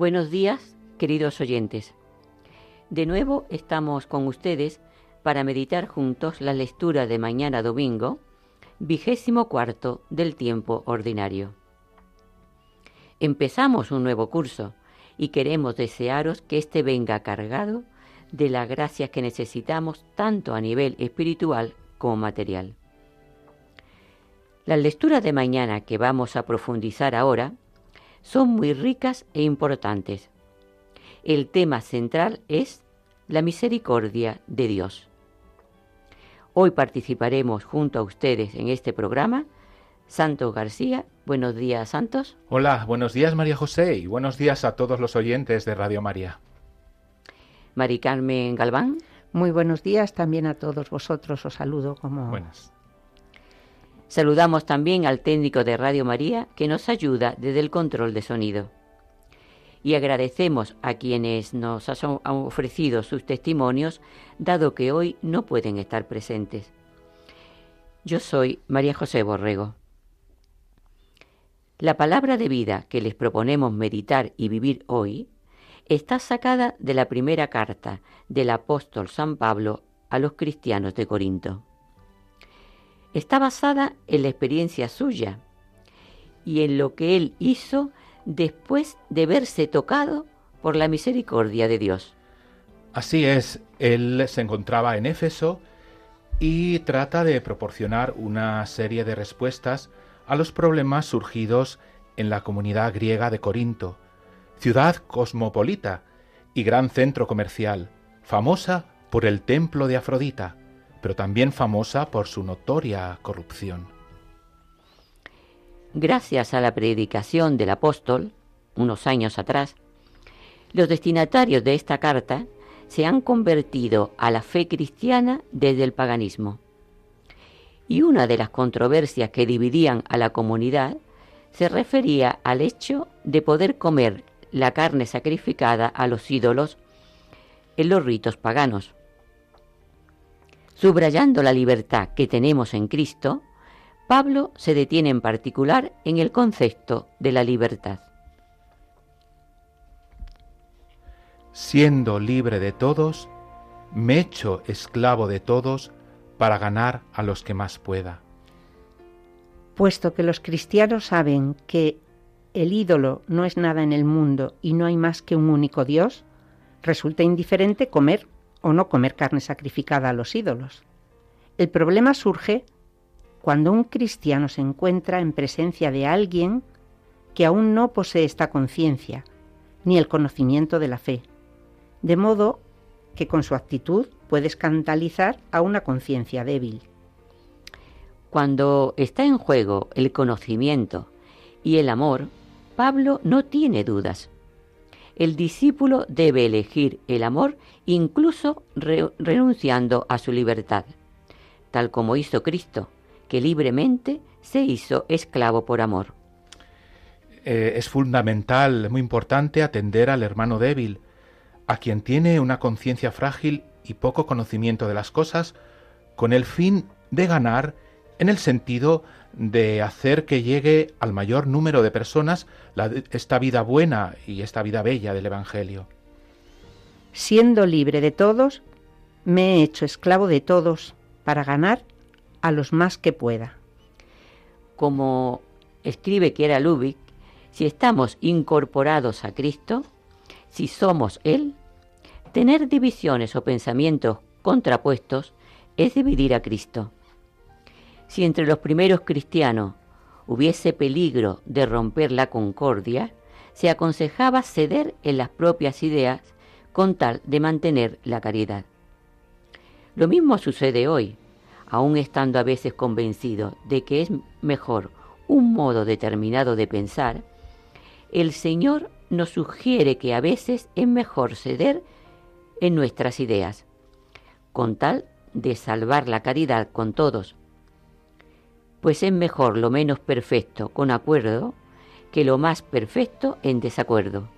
Buenos días, queridos oyentes. De nuevo estamos con ustedes para meditar juntos la lectura de mañana domingo, vigésimo cuarto del tiempo ordinario. Empezamos un nuevo curso y queremos desearos que éste venga cargado de las gracias que necesitamos tanto a nivel espiritual como material. Las lecturas de mañana que vamos a profundizar ahora son muy ricas e importantes. El tema central es la misericordia de Dios. Hoy participaremos junto a ustedes en este programa. Santos García, buenos días Santos. Hola, buenos días María José y buenos días a todos los oyentes de Radio María. Mari Carmen Galván. Muy buenos días también a todos vosotros. Os saludo como Buenas. Saludamos también al técnico de Radio María que nos ayuda desde el control de sonido. Y agradecemos a quienes nos han ofrecido sus testimonios, dado que hoy no pueden estar presentes. Yo soy María José Borrego. La palabra de vida que les proponemos meditar y vivir hoy está sacada de la primera carta del apóstol San Pablo a los cristianos de Corinto está basada en la experiencia suya y en lo que él hizo después de verse tocado por la misericordia de Dios. Así es, él se encontraba en Éfeso y trata de proporcionar una serie de respuestas a los problemas surgidos en la comunidad griega de Corinto, ciudad cosmopolita y gran centro comercial, famosa por el templo de Afrodita, pero también famosa por su notoria corrupción. Gracias a la predicación del apóstol, unos años atrás, los destinatarios de esta carta se han convertido a la fe cristiana desde el paganismo. Y una de las controversias que dividían a la comunidad se refería al hecho de poder comer la carne sacrificada a los ídolos en los ritos paganos. Subrayando la libertad que tenemos en Cristo, Pablo se detiene en particular en el concepto de la libertad. Siendo libre de todos, me echo esclavo de todos para ganar a los que más pueda. Puesto que los cristianos saben que el ídolo no es nada en el mundo y no hay más que un único Dios, resulta indiferente comer o no comer carne sacrificada a los ídolos. El problema surge cuando un cristiano se encuentra en presencia de alguien que aún no posee esta conciencia ni el conocimiento de la fe, de modo que con su actitud puede escandalizar a una conciencia débil. Cuando está en juego el conocimiento y el amor, Pablo no tiene dudas el discípulo debe elegir el amor incluso renunciando a su libertad, tal como hizo Cristo, que libremente se hizo esclavo por amor. Eh, es fundamental, muy importante, atender al hermano débil, a quien tiene una conciencia frágil y poco conocimiento de las cosas, con el fin de ganar en el sentido de hacer que llegue al mayor número de personas esta vida buena y esta vida bella del Evangelio. Siendo libre de todos, me he hecho esclavo de todos para ganar a los más que pueda. Como escribe Kiera Lubick, si estamos incorporados a Cristo, si somos Él, tener divisiones o pensamientos contrapuestos es dividir a Cristo. Si entre los primeros cristianos hubiese peligro de romper la concordia, se aconsejaba ceder en las propias ideas con tal de mantener la caridad. Lo mismo sucede hoy. aun estando a veces convencido de que es mejor un modo determinado de pensar, el Señor nos sugiere que a veces es mejor ceder en nuestras ideas, con tal de salvar la caridad con todos, pues es mejor lo menos perfecto con acuerdo que lo más perfecto en desacuerdo.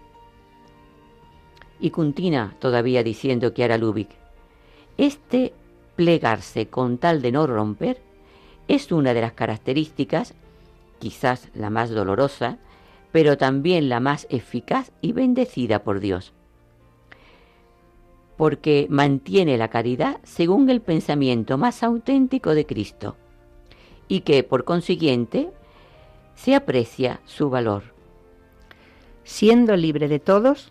Y continúa todavía diciendo que hará Lubick, este plegarse con tal de no romper es una de las características, quizás la más dolorosa, pero también la más eficaz y bendecida por Dios, porque mantiene la caridad según el pensamiento más auténtico de Cristo, y que, por consiguiente, se aprecia su valor. Siendo libre de todos,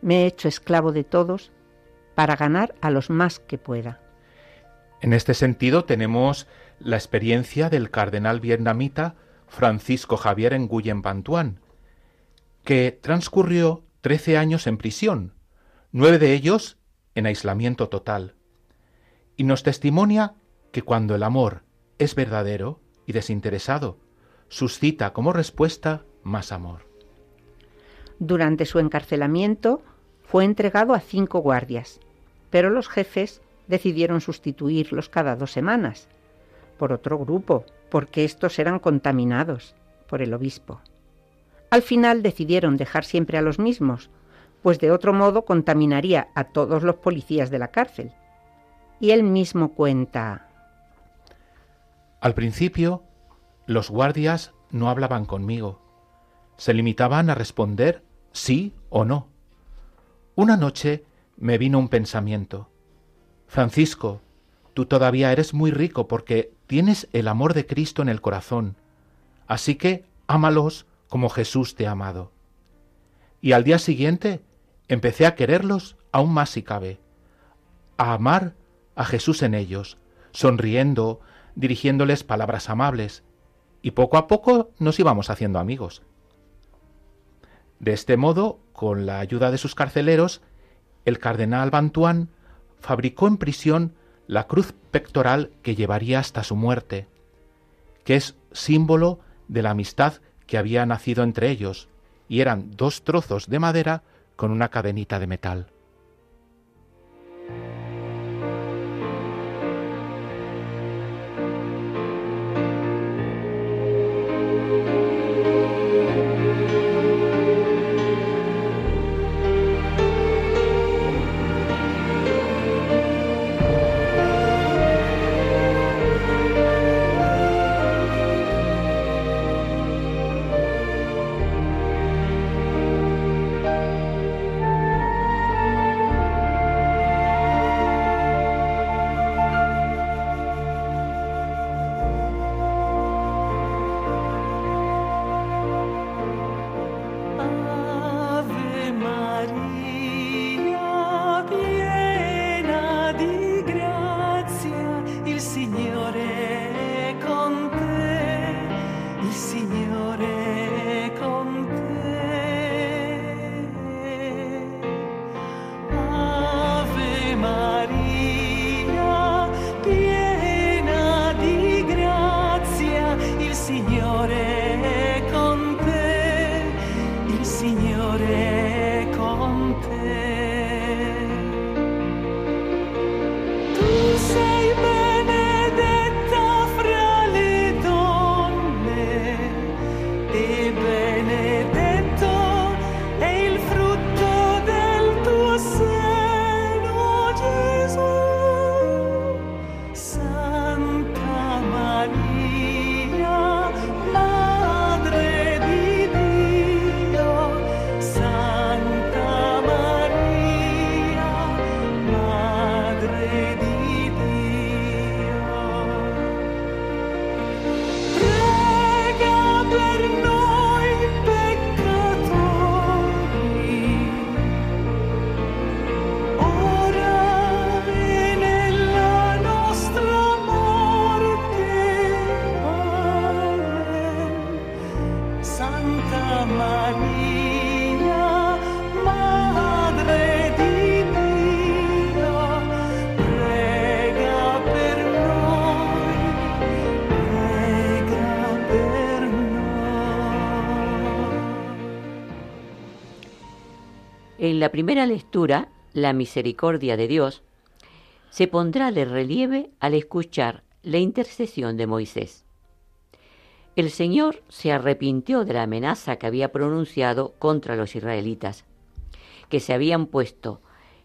me he hecho esclavo de todos para ganar a los más que pueda. En este sentido tenemos la experiencia del cardenal vietnamita Francisco Javier Nguyen Van que transcurrió trece años en prisión, nueve de ellos en aislamiento total, y nos testimonia que cuando el amor es verdadero y desinteresado, suscita como respuesta más amor. Durante su encarcelamiento fue entregado a cinco guardias, pero los jefes decidieron sustituirlos cada dos semanas por otro grupo, porque estos eran contaminados por el obispo. Al final decidieron dejar siempre a los mismos, pues de otro modo contaminaría a todos los policías de la cárcel. Y él mismo cuenta. Al principio los guardias no hablaban conmigo. Se limitaban a responder sí o no. Una noche me vino un pensamiento. Francisco, tú todavía eres muy rico porque tienes el amor de Cristo en el corazón. Así que ámalos como Jesús te ha amado. Y al día siguiente empecé a quererlos aún más si cabe, a amar a Jesús en ellos, sonriendo, dirigiéndoles palabras amables, y poco a poco nos íbamos haciendo amigos. De este modo, con la ayuda de sus carceleros, el cardenal Bantuán fabricó en prisión la cruz pectoral que llevaría hasta su muerte, que es símbolo de la amistad que había nacido entre ellos, y eran dos trozos de madera con una cadenita de metal. Primera lectura, la misericordia de Dios se pondrá de relieve al escuchar la intercesión de Moisés. El Señor se arrepintió de la amenaza que había pronunciado contra los israelitas, que se habían puesto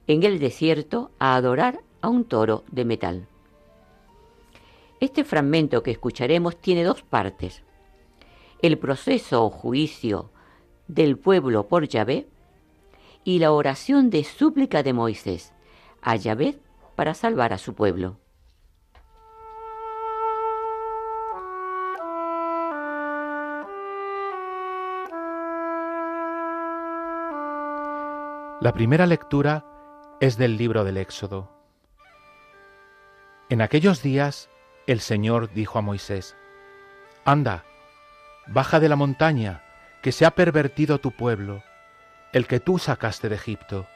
en el desierto a adorar a un toro de metal. Este fragmento que escucharemos tiene dos partes. El proceso o juicio del pueblo por Yahvé y la oración de súplica de Moisés a Yahvé para salvar a su pueblo. La primera lectura es del libro del Éxodo. En aquellos días el Señor dijo a Moisés, Anda, baja de la montaña, que se ha pervertido tu pueblo, el que tú sacaste de Egipto.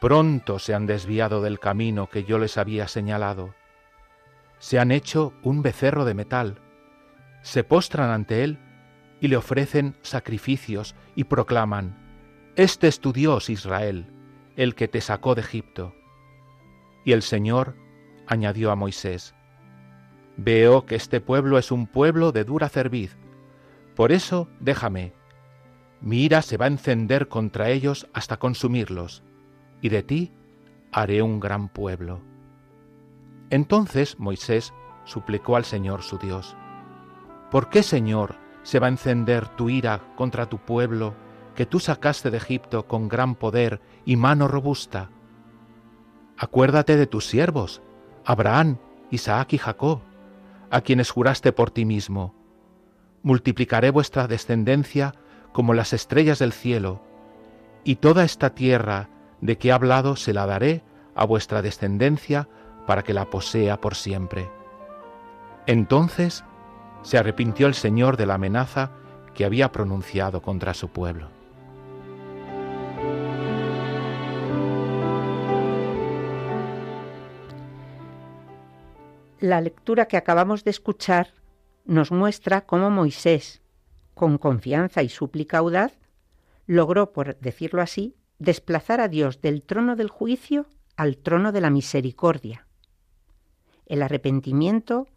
Pronto se han desviado del camino que yo les había señalado. Se han hecho un becerro de metal, se postran ante él y le ofrecen sacrificios y proclaman, Este es tu Dios, Israel, el que te sacó de Egipto. Y el Señor añadió a Moisés, Veo que este pueblo es un pueblo de dura cerviz, por eso déjame. Mi ira se va a encender contra ellos hasta consumirlos y de ti haré un gran pueblo. Entonces Moisés suplicó al Señor su Dios, ¿por qué, Señor, se va a encender tu ira contra tu pueblo que tú sacaste de Egipto con gran poder y mano robusta? Acuérdate de tus siervos, Abraham, Isaac y Jacob, a quienes juraste por ti mismo. Multiplicaré vuestra descendencia como las estrellas del cielo, y toda esta tierra de que he hablado se la daré a vuestra descendencia para que la posea por siempre. Entonces se arrepintió el Señor de la amenaza que había pronunciado contra su pueblo. La lectura que acabamos de escuchar nos muestra cómo Moisés, con confianza y súplica audaz, logró, por decirlo así, desplazar a Dios del trono del juicio al trono de la misericordia. El arrepentimiento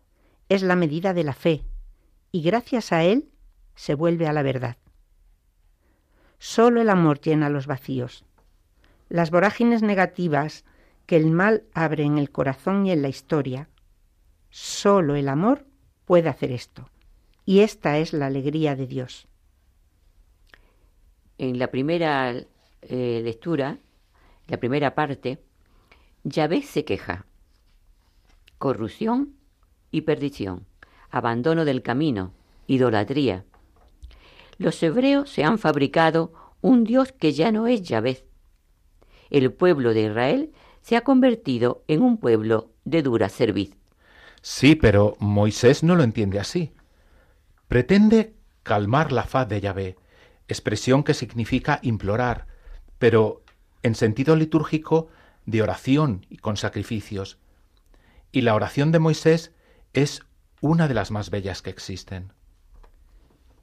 es la medida de la fe y gracias a él se vuelve a la verdad. Solo el amor llena los vacíos. Las vorágines negativas que el mal abre en el corazón y en la historia, solo el amor puede hacer esto. Y esta es la alegría de Dios. En la primera eh, lectura, la primera parte, Yahvé se queja. Corrupción y perdición, abandono del camino, idolatría. Los hebreos se han fabricado un Dios que ya no es Yahvé. El pueblo de Israel se ha convertido en un pueblo de dura cerviz. Sí, pero Moisés no lo entiende así. Pretende calmar la faz de Yahvé, expresión que significa implorar, pero en sentido litúrgico de oración y con sacrificios. Y la oración de Moisés es una de las más bellas que existen.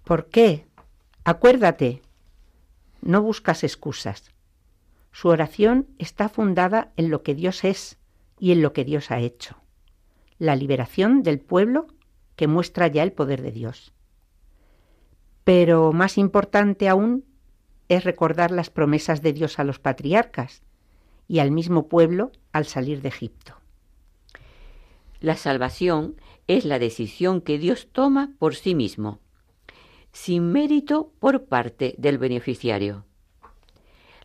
¿Por qué? Acuérdate. No buscas excusas. Su oración está fundada en lo que Dios es y en lo que Dios ha hecho. La liberación del pueblo que muestra ya el poder de Dios. Pero más importante aún es recordar las promesas de Dios a los patriarcas y al mismo pueblo al salir de Egipto. La salvación es la decisión que Dios toma por sí mismo, sin mérito por parte del beneficiario.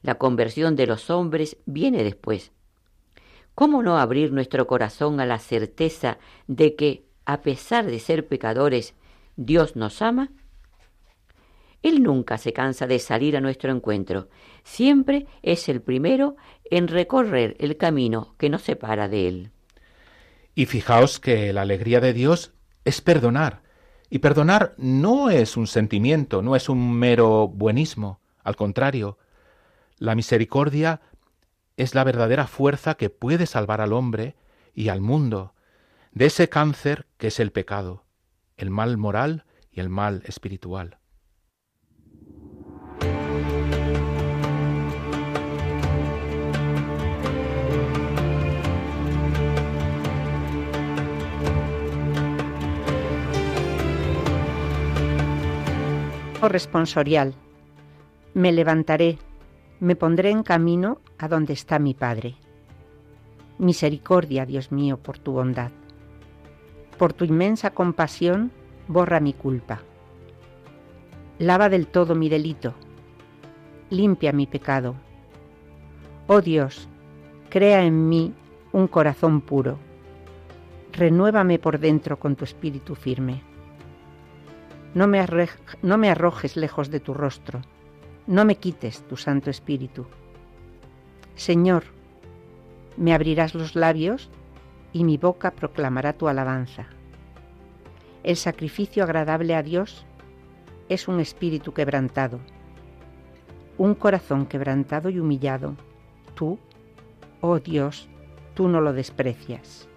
La conversión de los hombres viene después. ¿Cómo no abrir nuestro corazón a la certeza de que, a pesar de ser pecadores, Dios nos ama? Él nunca se cansa de salir a nuestro encuentro. Siempre es el primero en recorrer el camino que nos separa de Él. Y fijaos que la alegría de Dios es perdonar. Y perdonar no es un sentimiento, no es un mero buenismo. Al contrario, la misericordia es la verdadera fuerza que puede salvar al hombre y al mundo de ese cáncer que es el pecado, el mal moral y el mal espiritual. Oh, Corresponsorial. Me levantaré, me pondré en camino a donde está mi Padre. Misericordia, Dios mío, por tu bondad. Por tu inmensa compasión, borra mi culpa. Lava del todo mi delito. Limpia mi pecado. Oh Dios, crea en mí un corazón puro. Renuévame por dentro con tu espíritu firme. No me, no me arrojes lejos de tu rostro, no me quites tu Santo Espíritu. Señor, me abrirás los labios y mi boca proclamará tu alabanza. El sacrificio agradable a Dios es un espíritu quebrantado, un corazón quebrantado y humillado. Tú, oh Dios, tú no lo desprecias.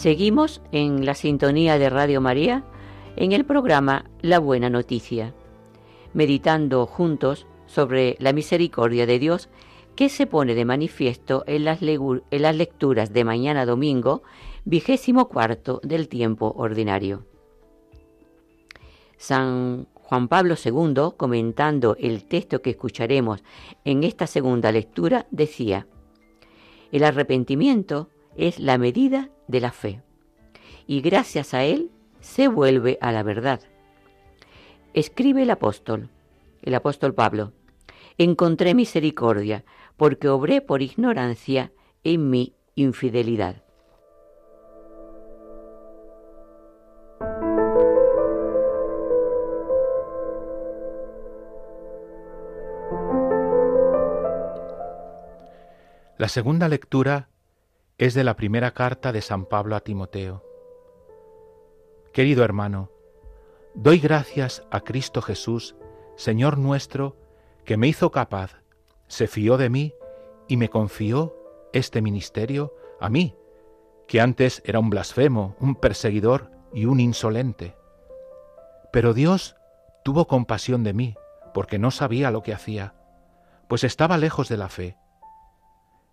Seguimos en la sintonía de Radio María en el programa La Buena Noticia, meditando juntos sobre la misericordia de Dios que se pone de manifiesto en las, en las lecturas de mañana domingo, vigésimo cuarto del tiempo ordinario. San Juan Pablo II, comentando el texto que escucharemos en esta segunda lectura, decía, el arrepentimiento es la medida de la fe, y gracias a él se vuelve a la verdad. Escribe el apóstol, el apóstol Pablo, encontré misericordia, porque obré por ignorancia en mi infidelidad. La segunda lectura es de la primera carta de San Pablo a Timoteo. Querido hermano, doy gracias a Cristo Jesús, Señor nuestro, que me hizo capaz, se fió de mí y me confió este ministerio a mí, que antes era un blasfemo, un perseguidor y un insolente. Pero Dios tuvo compasión de mí, porque no sabía lo que hacía, pues estaba lejos de la fe.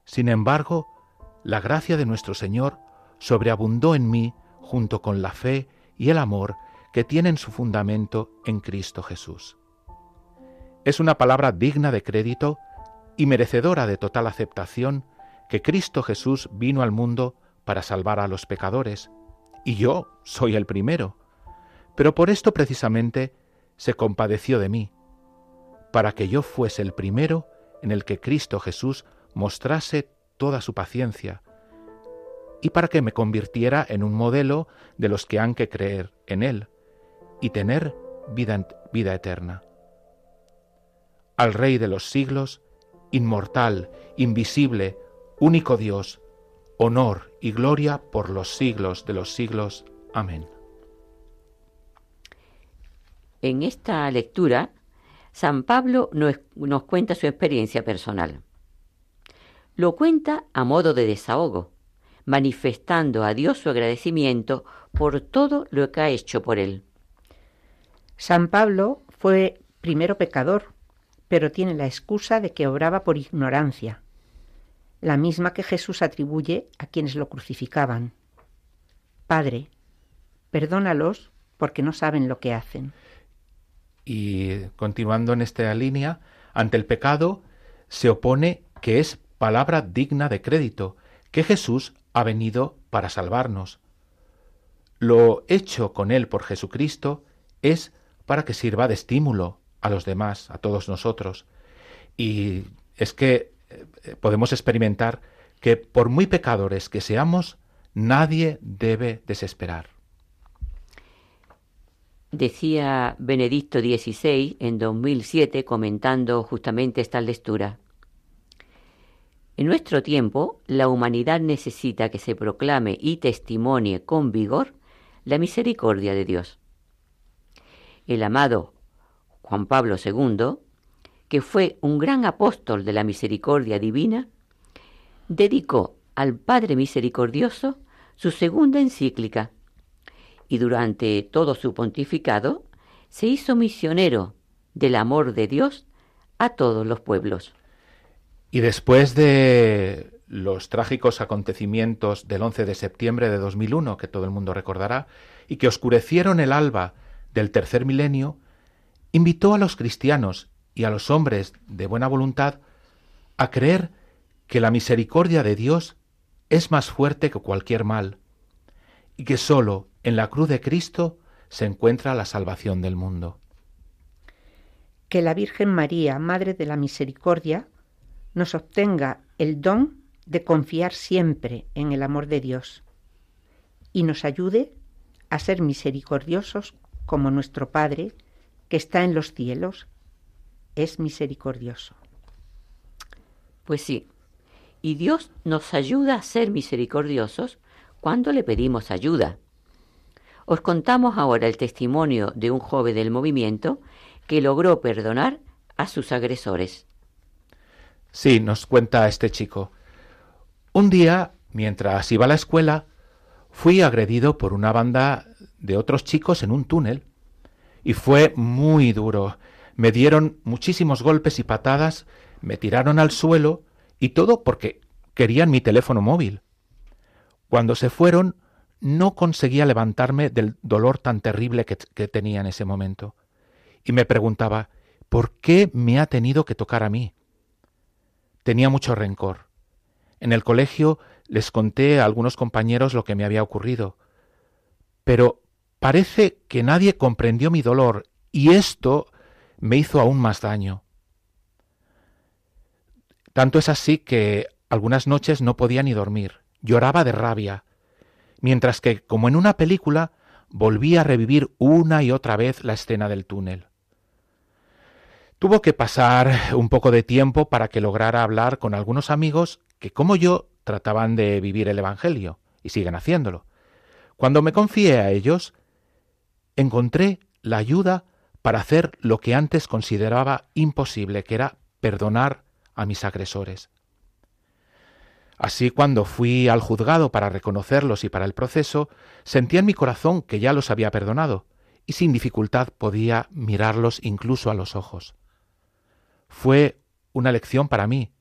Sin embargo, la gracia de nuestro Señor sobreabundó en mí junto con la fe y el amor que tienen su fundamento en Cristo Jesús. Es una palabra digna de crédito y merecedora de total aceptación que Cristo Jesús vino al mundo para salvar a los pecadores, y yo soy el primero. Pero por esto precisamente se compadeció de mí, para que yo fuese el primero en el que Cristo Jesús mostrase toda su paciencia, y para que me convirtiera en un modelo de los que han que creer en Él y tener vida, vida eterna. Al Rey de los siglos, inmortal, invisible, único Dios, honor y gloria por los siglos de los siglos. Amén. En esta lectura, San Pablo nos, nos, cuenta su experiencia personal. Lo cuenta a modo de desahogo, manifestando a Dios su agradecimiento por todo lo que ha hecho por él. San Pablo fue primero pecador, pero tiene la excusa de que obraba por ignorancia, la misma que Jesús atribuye a quienes lo crucificaban. Padre, perdónalos porque no saben lo que hacen. Y continuando en esta línea, ante el pecado se opone que es palabra digna de crédito, que Jesús ha venido para salvarnos. Lo hecho con Él por Jesucristo es para que sirva de estímulo a los demás, a todos nosotros. Y es que eh, podemos experimentar que por muy pecadores que seamos, nadie debe desesperar. Decía Benedicto XVI en 2007 comentando justamente esta lectura. En nuestro tiempo, la humanidad necesita que se proclame y testimonie con vigor la misericordia de Dios. El amado Juan Pablo II que fue un gran apóstol de la misericordia divina, dedicó al Padre Misericordioso su segunda encíclica y durante todo su pontificado se hizo misionero del amor de Dios a todos los pueblos. Y después de los trágicos acontecimientos del 11 de septiembre de 2001, que todo el mundo recordará, y que oscurecieron el alba del tercer milenio, invitó a los cristianos y a los hombres de buena voluntad a creer que la misericordia de Dios es más fuerte que cualquier mal, y que sólo en la cruz de Cristo se encuentra la salvación del mundo. Que la Virgen María, Madre de la Misericordia, nos obtenga el don de confiar siempre en el amor de Dios y nos ayude a ser misericordiosos como nuestro Padre que está en los cielos es misericordioso. Pues sí, y Dios nos ayuda a ser misericordiosos cuando le pedimos ayuda. Os contamos ahora el testimonio de un joven del movimiento que logró perdonar a sus agresores. Sí, nos cuenta este chico. Un día, mientras iba a la escuela, fui agredido por una banda de otros chicos en un túnel. Y fue muy duro. Me dieron muchísimos golpes y patadas, me tiraron al suelo y todo porque querían mi teléfono móvil. Cuando se fueron, no conseguía levantarme del dolor tan terrible que, que, tenía en ese momento. Y me preguntaba, ¿por qué me ha tenido que tocar a mí? Tenía mucho rencor. En el colegio les conté a algunos compañeros lo que me había ocurrido. Pero parece que nadie comprendió mi dolor y esto me hizo aún más daño. Tanto es así que algunas noches no podía ni dormir, lloraba de rabia, mientras que, como en una película, volvía a revivir una y otra vez la escena del túnel. Tuvo que pasar un poco de tiempo para que lograra hablar con algunos amigos que, como yo, trataban de vivir el Evangelio, y siguen haciéndolo. Cuando me confié a ellos, encontré la ayuda para hacer lo que antes consideraba imposible, que era perdonar a mis agresores. Así cuando fui al juzgado para reconocerlos y para el proceso, sentí en mi corazón que ya los había perdonado, y sin dificultad podía mirarlos incluso a los ojos. Fue una lección para mí.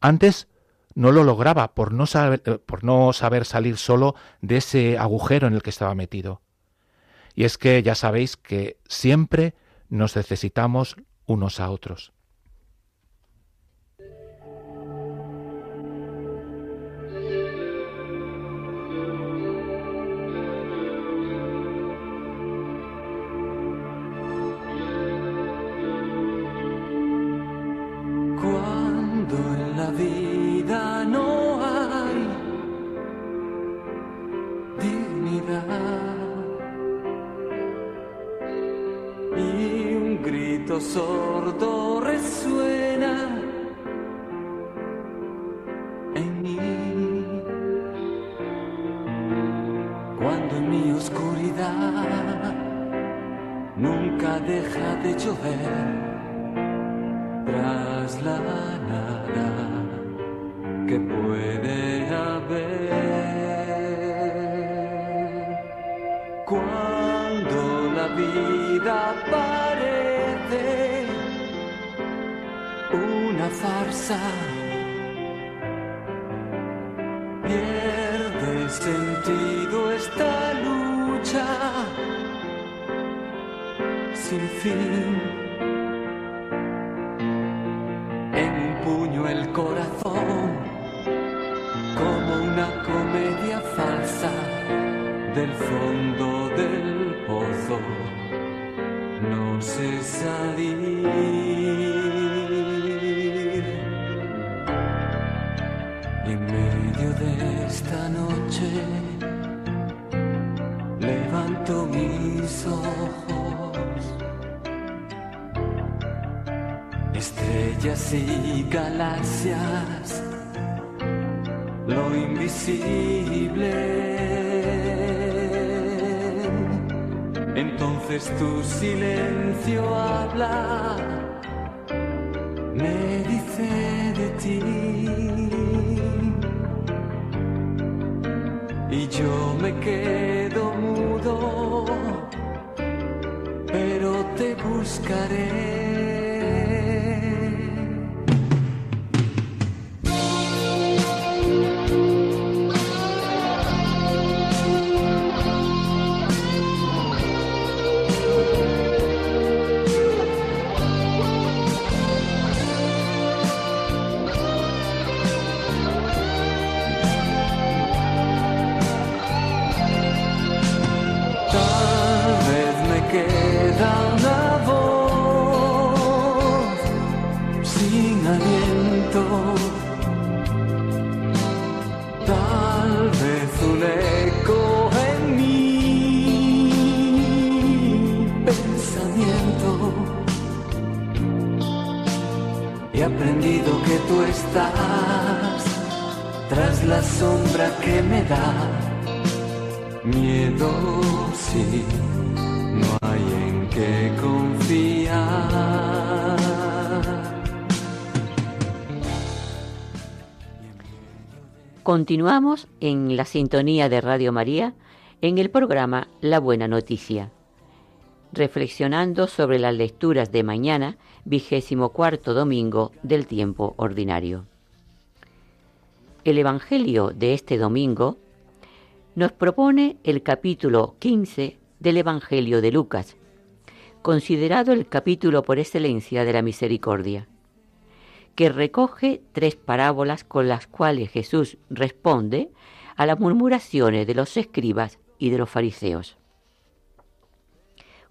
Antes no lo lograba por no, saber, eh, por no saber salir solo de ese agujero en el que estaba metido. Y es que ya sabéis que siempre nos necesitamos unos a otros. Sordo resuena en mí. Cuando en mi oscuridad nunca deja de llover tras la Pierde sentido esta lucha sin fin. Mis ojos, estrellas y galaxias, lo invisible. Entonces tu silencio habla, me dice de ti. y yo me quedo buscaré. Continuamos en la sintonía de Radio María en el programa La Buena Noticia, reflexionando sobre las lecturas de mañana, vigésimo cuarto domingo del tiempo ordinario. El Evangelio de este domingo nos propone el capítulo 15 del Evangelio de Lucas, considerado el capítulo por excelencia de la misericordia que recoge tres parábolas con las cuales Jesús responde a las murmuraciones de los escribas y de los fariseos.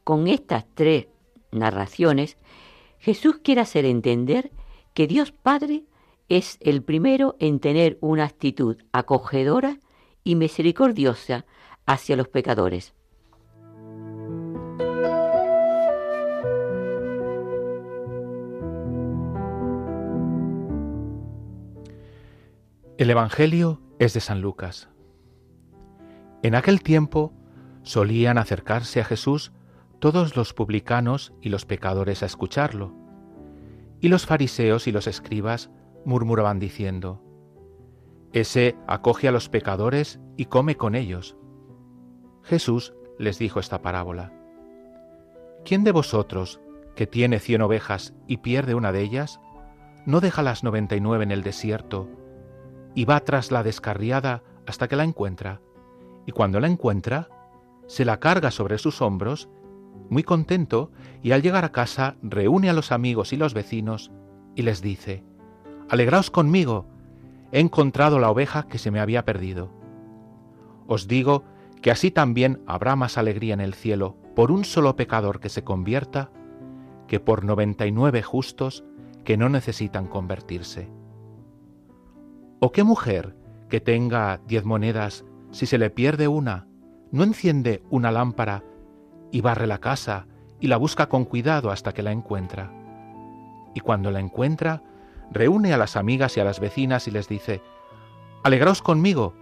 Con estas tres narraciones, Jesús quiere hacer entender que Dios Padre es el primero en tener una actitud acogedora y misericordiosa hacia los pecadores. El Evangelio es de San Lucas. En aquel tiempo solían acercarse a Jesús todos los publicanos y los pecadores a escucharlo, y los fariseos y los escribas murmuraban diciendo, Ese acoge a los pecadores y come con ellos. Jesús les dijo esta parábola. ¿Quién de vosotros, que tiene cien ovejas y pierde una de ellas, no deja las noventa y nueve en el desierto y va tras la descarriada hasta que la encuentra, y cuando la encuentra, se la carga sobre sus hombros, muy contento, y al llegar a casa reúne a los amigos y los vecinos y les dice, Alegraos conmigo, he encontrado la oveja que se me había perdido. Os digo que así también habrá más alegría en el cielo por un solo pecador que se convierta que por noventa y nueve justos que no necesitan convertirse. ¿O qué mujer que tenga diez monedas, si se le pierde una, no enciende una lámpara y barre la casa y la busca con cuidado hasta que la encuentra? Y cuando la encuentra, reúne a las amigas y a las vecinas y les dice, Alegraos conmigo,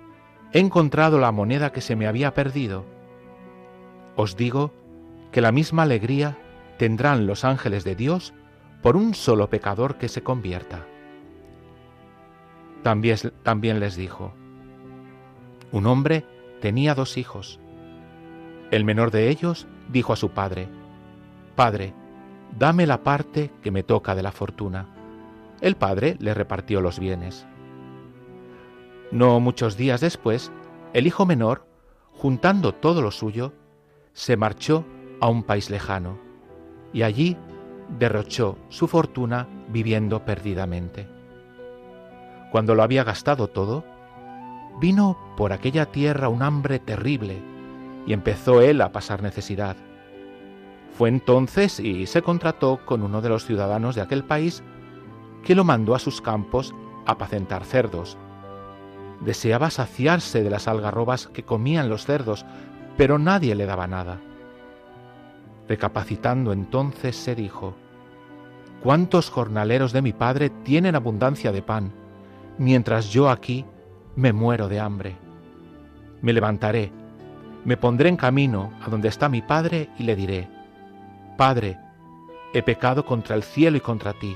he encontrado la moneda que se me había perdido. Os digo que la misma alegría tendrán los ángeles de Dios por un solo pecador que se convierta. También, les dijo, un hombre tenía dos hijos. El menor de ellos dijo a su padre, Padre, dame la parte que me toca de la fortuna. El padre le repartió los bienes. No muchos días después, el hijo menor, juntando todo lo suyo, se marchó a un país lejano y allí derrochó su fortuna viviendo perdidamente. Cuando lo había gastado todo, vino por aquella tierra un hambre terrible y empezó él a pasar necesidad. Fue entonces y se contrató con uno de los ciudadanos de aquel país que lo mandó a sus campos a apacentar cerdos. Deseaba saciarse de las algarrobas que comían los cerdos, pero nadie le daba nada. Recapacitando entonces se dijo, ¿Cuántos jornaleros de mi padre tienen abundancia de pan? mientras yo aquí me muero de hambre. Me levantaré, me pondré en camino a donde está mi Padre y le diré, Padre, he pecado contra el cielo y contra ti,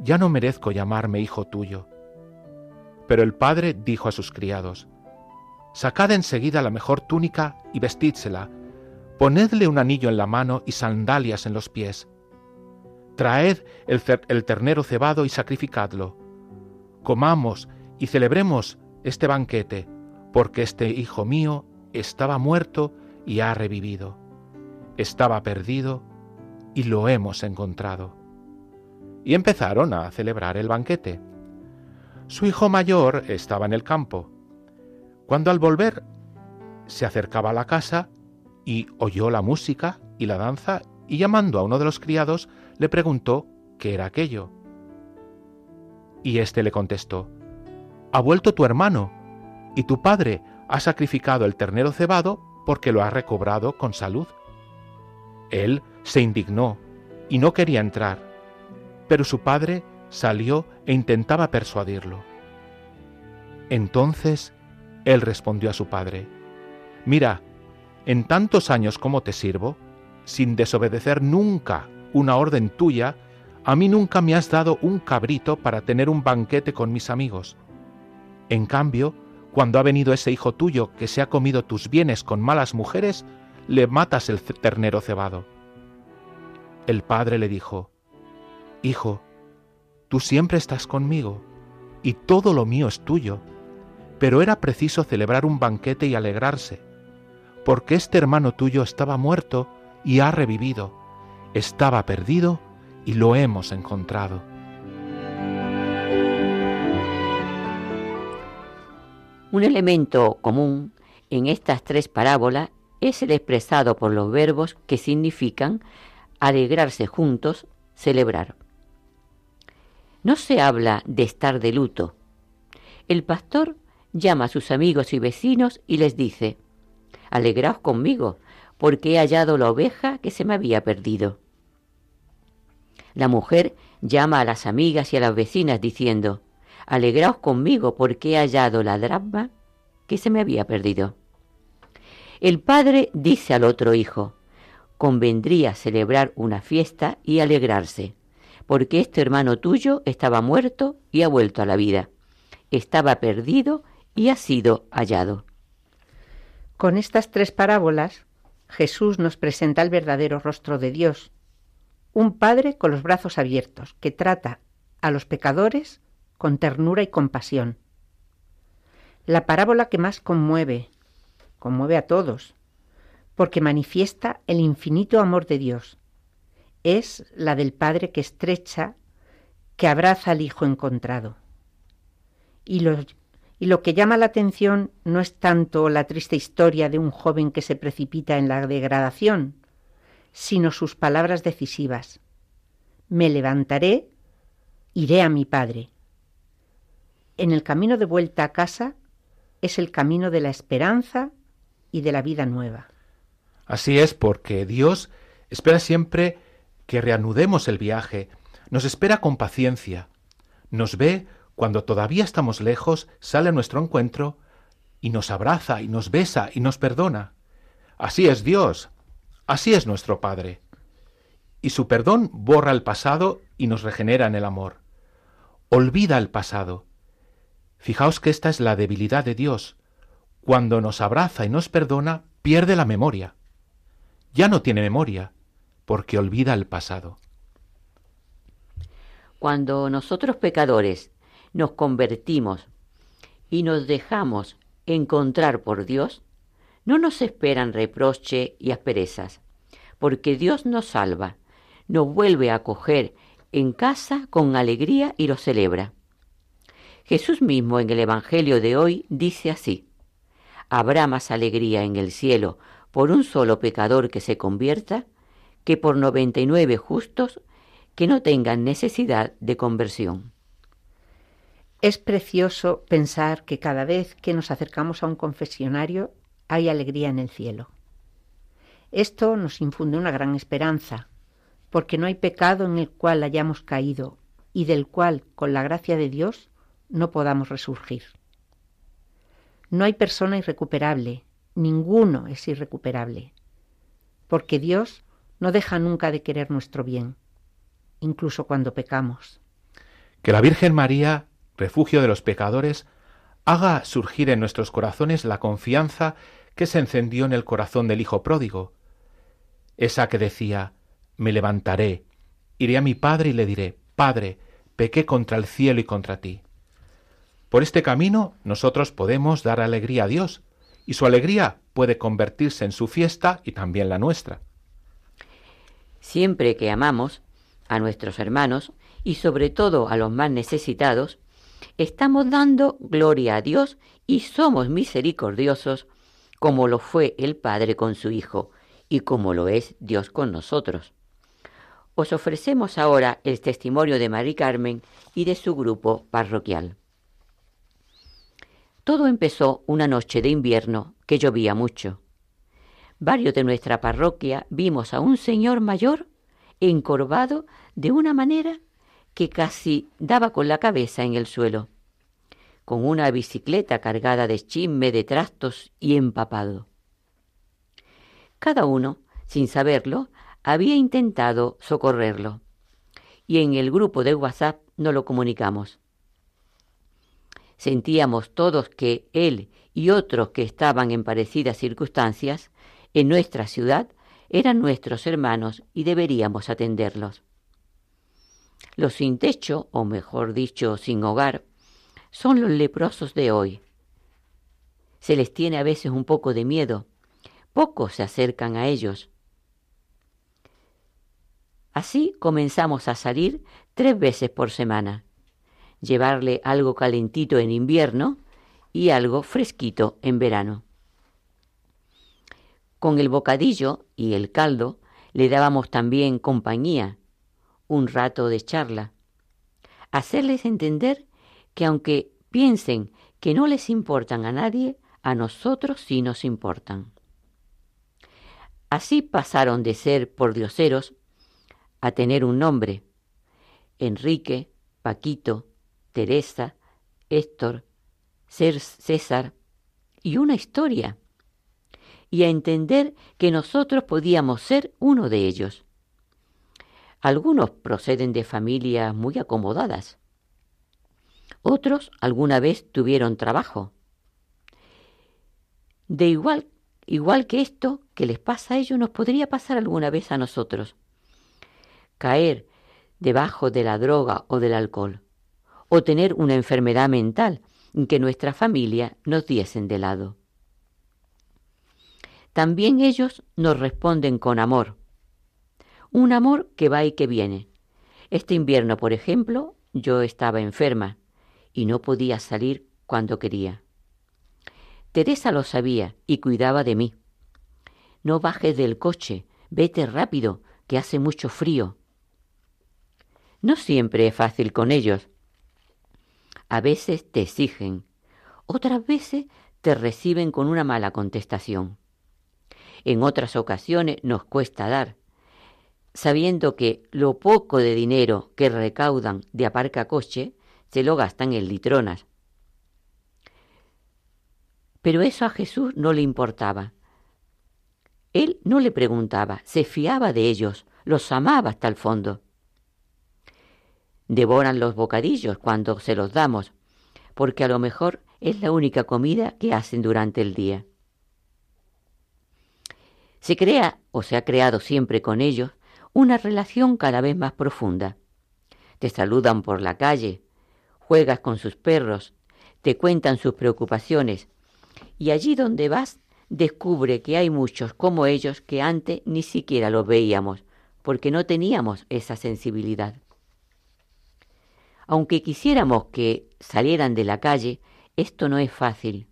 ya no merezco llamarme hijo tuyo. Pero el padre dijo a sus criados, Sacad enseguida la mejor túnica y vestídsela, ponedle un anillo en la mano y sandalias en los pies. Traed el, el ternero cebado y sacrificadlo comamos y celebremos este banquete, porque este hijo mío estaba muerto y ha revivido, estaba perdido y lo hemos encontrado. Y empezaron a celebrar el banquete. Su hijo mayor estaba en el campo. Cuando al volver se acercaba a la casa y oyó la música y la danza y llamando a uno de los criados le preguntó qué era aquello. Y éste le contestó, Ha vuelto tu hermano, y tu padre ha sacrificado el ternero cebado porque lo ha recobrado con salud. Él se indignó y no quería entrar, pero su padre salió e intentaba persuadirlo. Entonces él respondió a su padre, Mira, en tantos años como te sirvo, sin desobedecer nunca una orden tuya, a mí nunca me has dado un cabrito para tener un banquete con mis amigos. En cambio, cuando ha venido ese hijo tuyo que se ha comido tus bienes con malas mujeres, le matas el ternero cebado. El padre le dijo, Hijo, tú siempre estás conmigo, y todo lo mío es tuyo, pero era preciso celebrar un banquete y alegrarse, porque este hermano tuyo estaba muerto y ha revivido, estaba perdido y lo hemos encontrado. Un elemento común en estas tres parábolas es el expresado por los verbos que significan alegrarse juntos, celebrar. No se habla de estar de luto. El pastor llama a sus amigos y vecinos y les dice, Alegraos conmigo, porque he hallado la oveja que se me había perdido. La mujer llama a las amigas y a las vecinas diciendo, Alegraos conmigo, porque he hallado la drama que se me había perdido. El padre dice al otro hijo, convendría celebrar una fiesta y alegrarse, porque este hermano tuyo estaba muerto y ha vuelto a la vida, estaba perdido y ha sido hallado. Con estas tres parábolas, Jesús nos presenta el verdadero rostro de Dios, un Padre con los brazos abiertos, que trata a los pecadores con ternura y compasión. La parábola que más conmueve, conmueve a todos, porque manifiesta el infinito amor de Dios. Es la del Padre que estrecha, que abraza al Hijo encontrado. Y lo, y lo que llama la atención no es tanto la triste historia de un joven que se precipita en la degradación, sino sus palabras decisivas. Me levantaré, iré a mi Padre. En el camino de vuelta a casa es el camino de la esperanza y de la vida nueva. Así es porque Dios espera siempre que reanudemos el viaje, nos espera con paciencia, nos ve cuando todavía estamos lejos, sale a nuestro encuentro y nos abraza y nos besa y nos perdona. Así es Dios, así es nuestro Padre. Y su perdón borra el pasado y nos regenera en el amor. Olvida el pasado. Fijaos que esta es la debilidad de Dios. Cuando nos abraza y nos perdona, pierde la memoria ya no tiene memoria, porque olvida el pasado. Cuando nosotros pecadores nos convertimos y nos dejamos encontrar por Dios, no nos esperan reproche y asperezas, porque Dios nos salva, nos vuelve a acoger en casa con alegría y lo celebra. Jesús mismo en el Evangelio de hoy dice así, Habrá más alegría en el cielo por un solo pecador que se convierta que por noventa y nueve justos que no tengan necesidad de conversión. Es precioso pensar que cada vez que nos acercamos a un confesionario hay alegría en el cielo. Esto nos infunde una gran esperanza, porque no hay pecado en el cual hayamos caído y del cual, con la gracia de Dios, no podamos resurgir. No hay persona irrecuperable, ninguno es irrecuperable, porque Dios no deja nunca de querer nuestro bien, incluso cuando pecamos. Que la Virgen María, refugio de los pecadores, haga surgir en nuestros corazones la confianza que se encendió en el corazón del Hijo pródigo, esa que decía, me levantaré, iré a mi Padre y le diré, Padre, pequé contra el cielo y contra ti. Por este camino nosotros podemos dar alegría a Dios, y su alegría puede convertirse en su fiesta y también la nuestra. Siempre que amamos a nuestros hermanos y sobre todo a los más necesitados, estamos dando gloria a Dios y somos misericordiosos como lo fue el Padre con su Hijo y como lo es Dios con nosotros. Os ofrecemos ahora el testimonio de Mari Carmen y de su grupo parroquial. Todo empezó una noche de invierno que llovía mucho. Varios de nuestra parroquia vimos a un señor mayor encorvado de una manera que casi daba con la cabeza en el suelo, con una bicicleta cargada de chisme, de trastos y empapado. Cada uno, sin saberlo, había intentado socorrerlo, y en el grupo de WhatsApp no lo comunicamos. Sentíamos todos que él y otros que estaban en parecidas circunstancias en nuestra ciudad eran nuestros hermanos y deberíamos atenderlos. Los sin techo, o mejor dicho, sin hogar, son los leprosos de hoy. Se les tiene a veces un poco de miedo, pocos se acercan a ellos. Así comenzamos a salir tres veces por semana llevarle algo calentito en invierno y algo fresquito en verano. Con el bocadillo y el caldo le dábamos también compañía, un rato de charla, hacerles entender que aunque piensen que no les importan a nadie, a nosotros sí nos importan. Así pasaron de ser pordioseros a tener un nombre. Enrique, Paquito, Teresa, Héctor, César y una historia. Y a entender que nosotros podíamos ser uno de ellos. Algunos proceden de familias muy acomodadas. Otros alguna vez tuvieron trabajo. De igual, igual que esto que les pasa a ellos, nos podría pasar alguna vez a nosotros. Caer debajo de la droga o del alcohol, o tener una enfermedad mental en que nuestra familia nos diesen de lado. También ellos nos responden con amor, un amor que va y que viene. Este invierno, por ejemplo, yo estaba enferma y no podía salir cuando quería. Teresa lo sabía y cuidaba de mí. No bajes del coche, vete rápido, que hace mucho frío. No siempre es fácil con ellos. A veces te exigen, otras veces te reciben con una mala contestación. En otras ocasiones nos cuesta dar, sabiendo que lo poco de dinero que recaudan de aparca coche se lo gastan en litronas pero eso a Jesús no le importaba. Él no le preguntaba, se fiaba de ellos, los amaba hasta el fondo. Devoran los bocadillos cuando se los damos, porque a lo mejor es la única comida que hacen durante el día. Se crea, o se ha creado siempre con ellos, una relación cada vez más profunda. Te saludan por la calle, juegas con sus perros, te cuentan sus preocupaciones, y allí donde vas descubre que hay muchos como ellos que antes ni siquiera los veíamos, porque no teníamos esa sensibilidad. Aunque quisiéramos que salieran de la calle, esto no es fácil.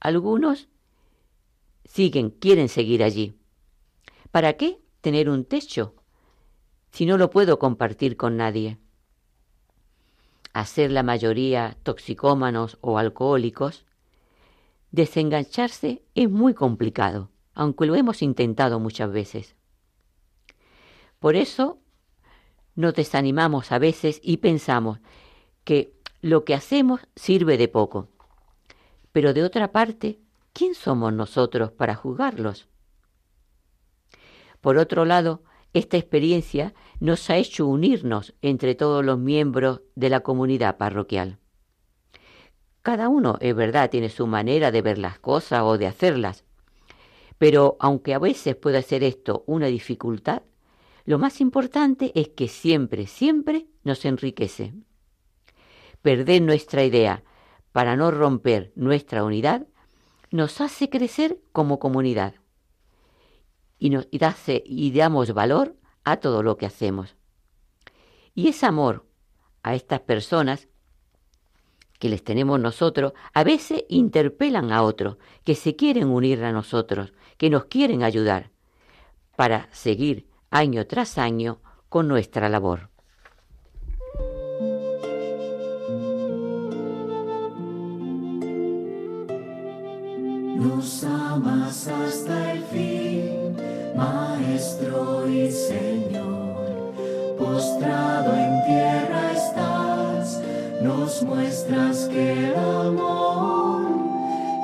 Algunos siguen, quieren seguir allí. ¿Para qué tener un techo si no lo puedo compartir con nadie? Hacer la mayoría toxicómanos o alcohólicos desengancharse es muy complicado, aunque lo hemos intentado muchas veces. Por eso nos desanimamos a veces y pensamos que lo que hacemos sirve de poco. Pero de otra parte, ¿quién somos nosotros para juzgarlos? Por otro lado, esta experiencia nos ha hecho unirnos entre todos los miembros de la comunidad parroquial. Cada uno, es verdad, tiene su manera de ver las cosas o de hacerlas. Pero aunque a veces pueda ser esto una dificultad, lo más importante es que siempre, siempre nos enriquece. Perder nuestra idea para no romper nuestra unidad nos hace crecer como comunidad y, nos, y, y damos valor a todo lo que hacemos. Y ese amor a estas personas que les tenemos nosotros, a veces interpelan a otros, que se quieren unir a nosotros, que nos quieren ayudar, para seguir año tras año con nuestra labor. Nos amas hasta el fin, Maestro y Señor, postrado en tierra nos muestras que el amor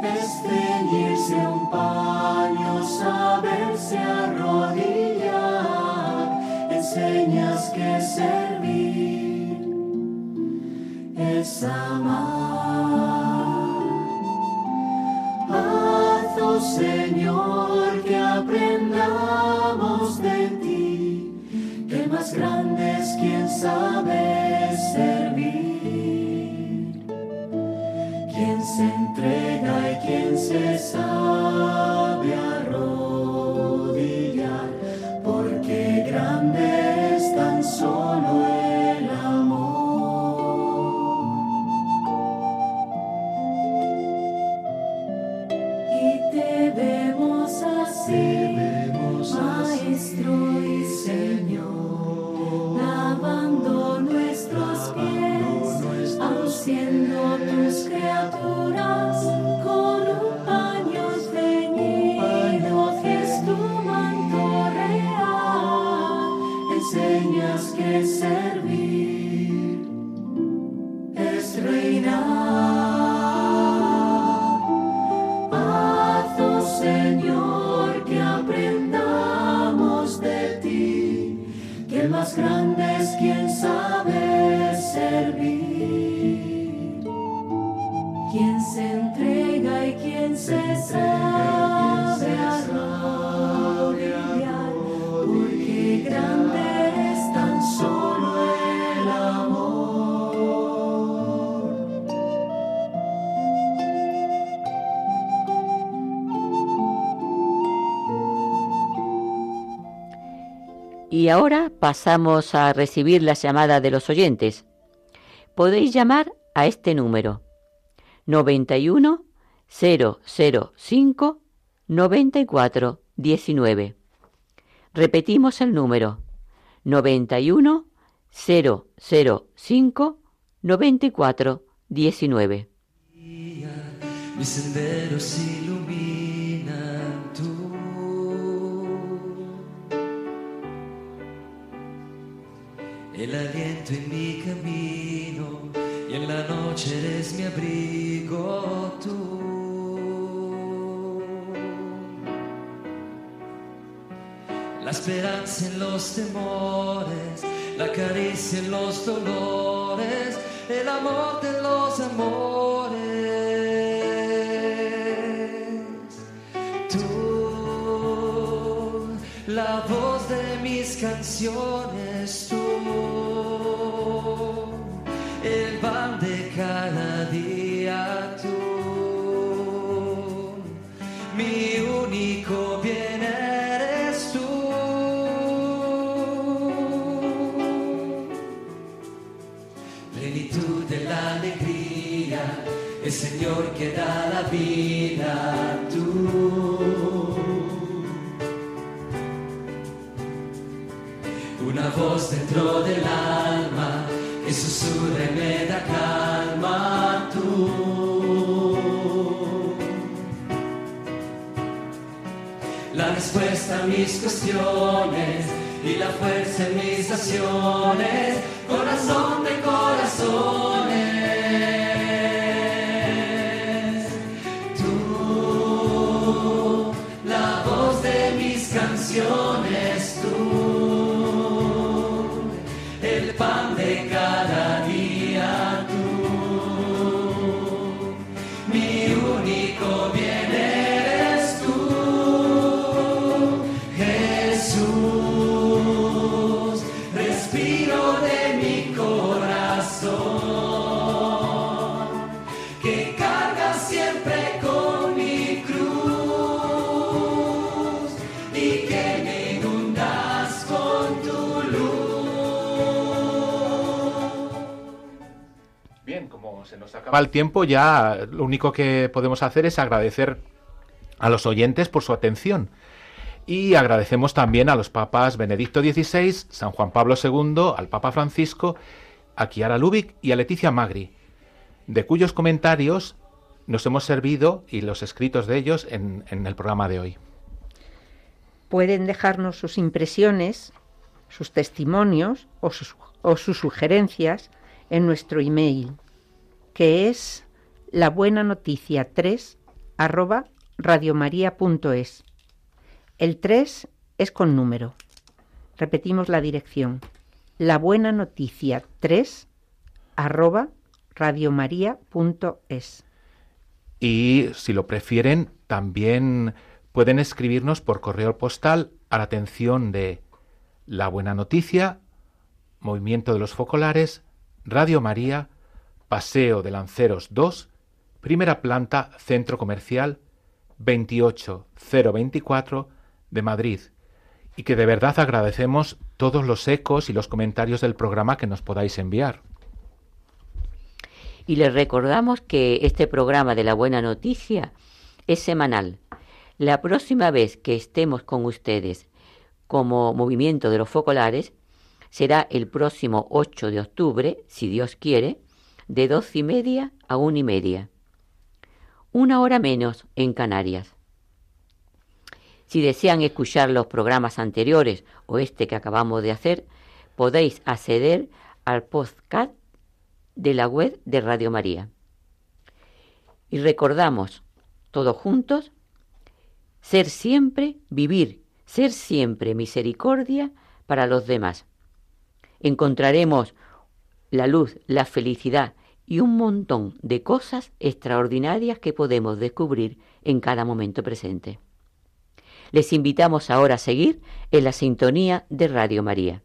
es ceñirse un paño, saberse arrodillar, enseñas que servir es amar. Señor, que aprendamos de ti, que más grande es quien sabe servir. se entrega y quien se sabe Y ahora pasamos a recibir las llamadas de los oyentes. Podéis llamar a este número 91 005 94 19. Repetimos el número 91 005 94 19. mis senderos El aliento en mi camino y en la noche eres mi abrigo tú. La esperanza en los temores, la caricia en los dolores, el amor de los amores. Tú, la voz de mis canciones, tú, Señor que da la vida, tú. Una voz dentro del alma que susurra me da calma, tú. La respuesta a mis cuestiones y la fuerza en mis acciones, corazón de corazones. Mis canciones, acaba el tiempo, ya lo único que podemos hacer es agradecer a los oyentes por su atención. Y agradecemos también a los papas Benedicto XVI, San Juan Pablo II, al Papa Francisco, a Chiara Lubick y a Leticia Magri, de cuyos comentarios nos hemos servido y los escritos de ellos en, el programa de hoy. Pueden dejarnos sus impresiones, sus testimonios o sus sugerencias en nuestro email, que es la buena noticia 3 arroba radiomaria.es. El 3 es con número. Repetimos la dirección. La buena noticia 3 arroba radiomaria.es. Y si lo prefieren, también pueden escribirnos por correo postal a la atención de La Buena Noticia, Movimiento de los Focolares, Radio María, Paseo de Lanceros 2, primera planta, Centro Comercial 28024 de Madrid. Y que de verdad agradecemos todos los ecos y los comentarios del programa que nos podáis enviar. Y les recordamos que este programa de la buena noticia es semanal. La próxima vez que estemos con ustedes como movimiento de los focolares será el próximo 8 de octubre, si Dios quiere, de doce y media a una y media. Una hora menos en Canarias. Si desean escuchar los programas anteriores o este que acabamos de hacer, podéis acceder al podcast de la web de Radio María. Y recordamos, todos juntos, ser siempre, vivir, ser siempre misericordia para los demás. encontraremos la luz, la felicidad y un montón de cosas extraordinarias que podemos descubrir en cada momento presente. Les invitamos ahora a seguir en la sintonía de Radio María.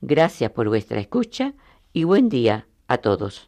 Gracias por vuestra escucha y buen día a todos.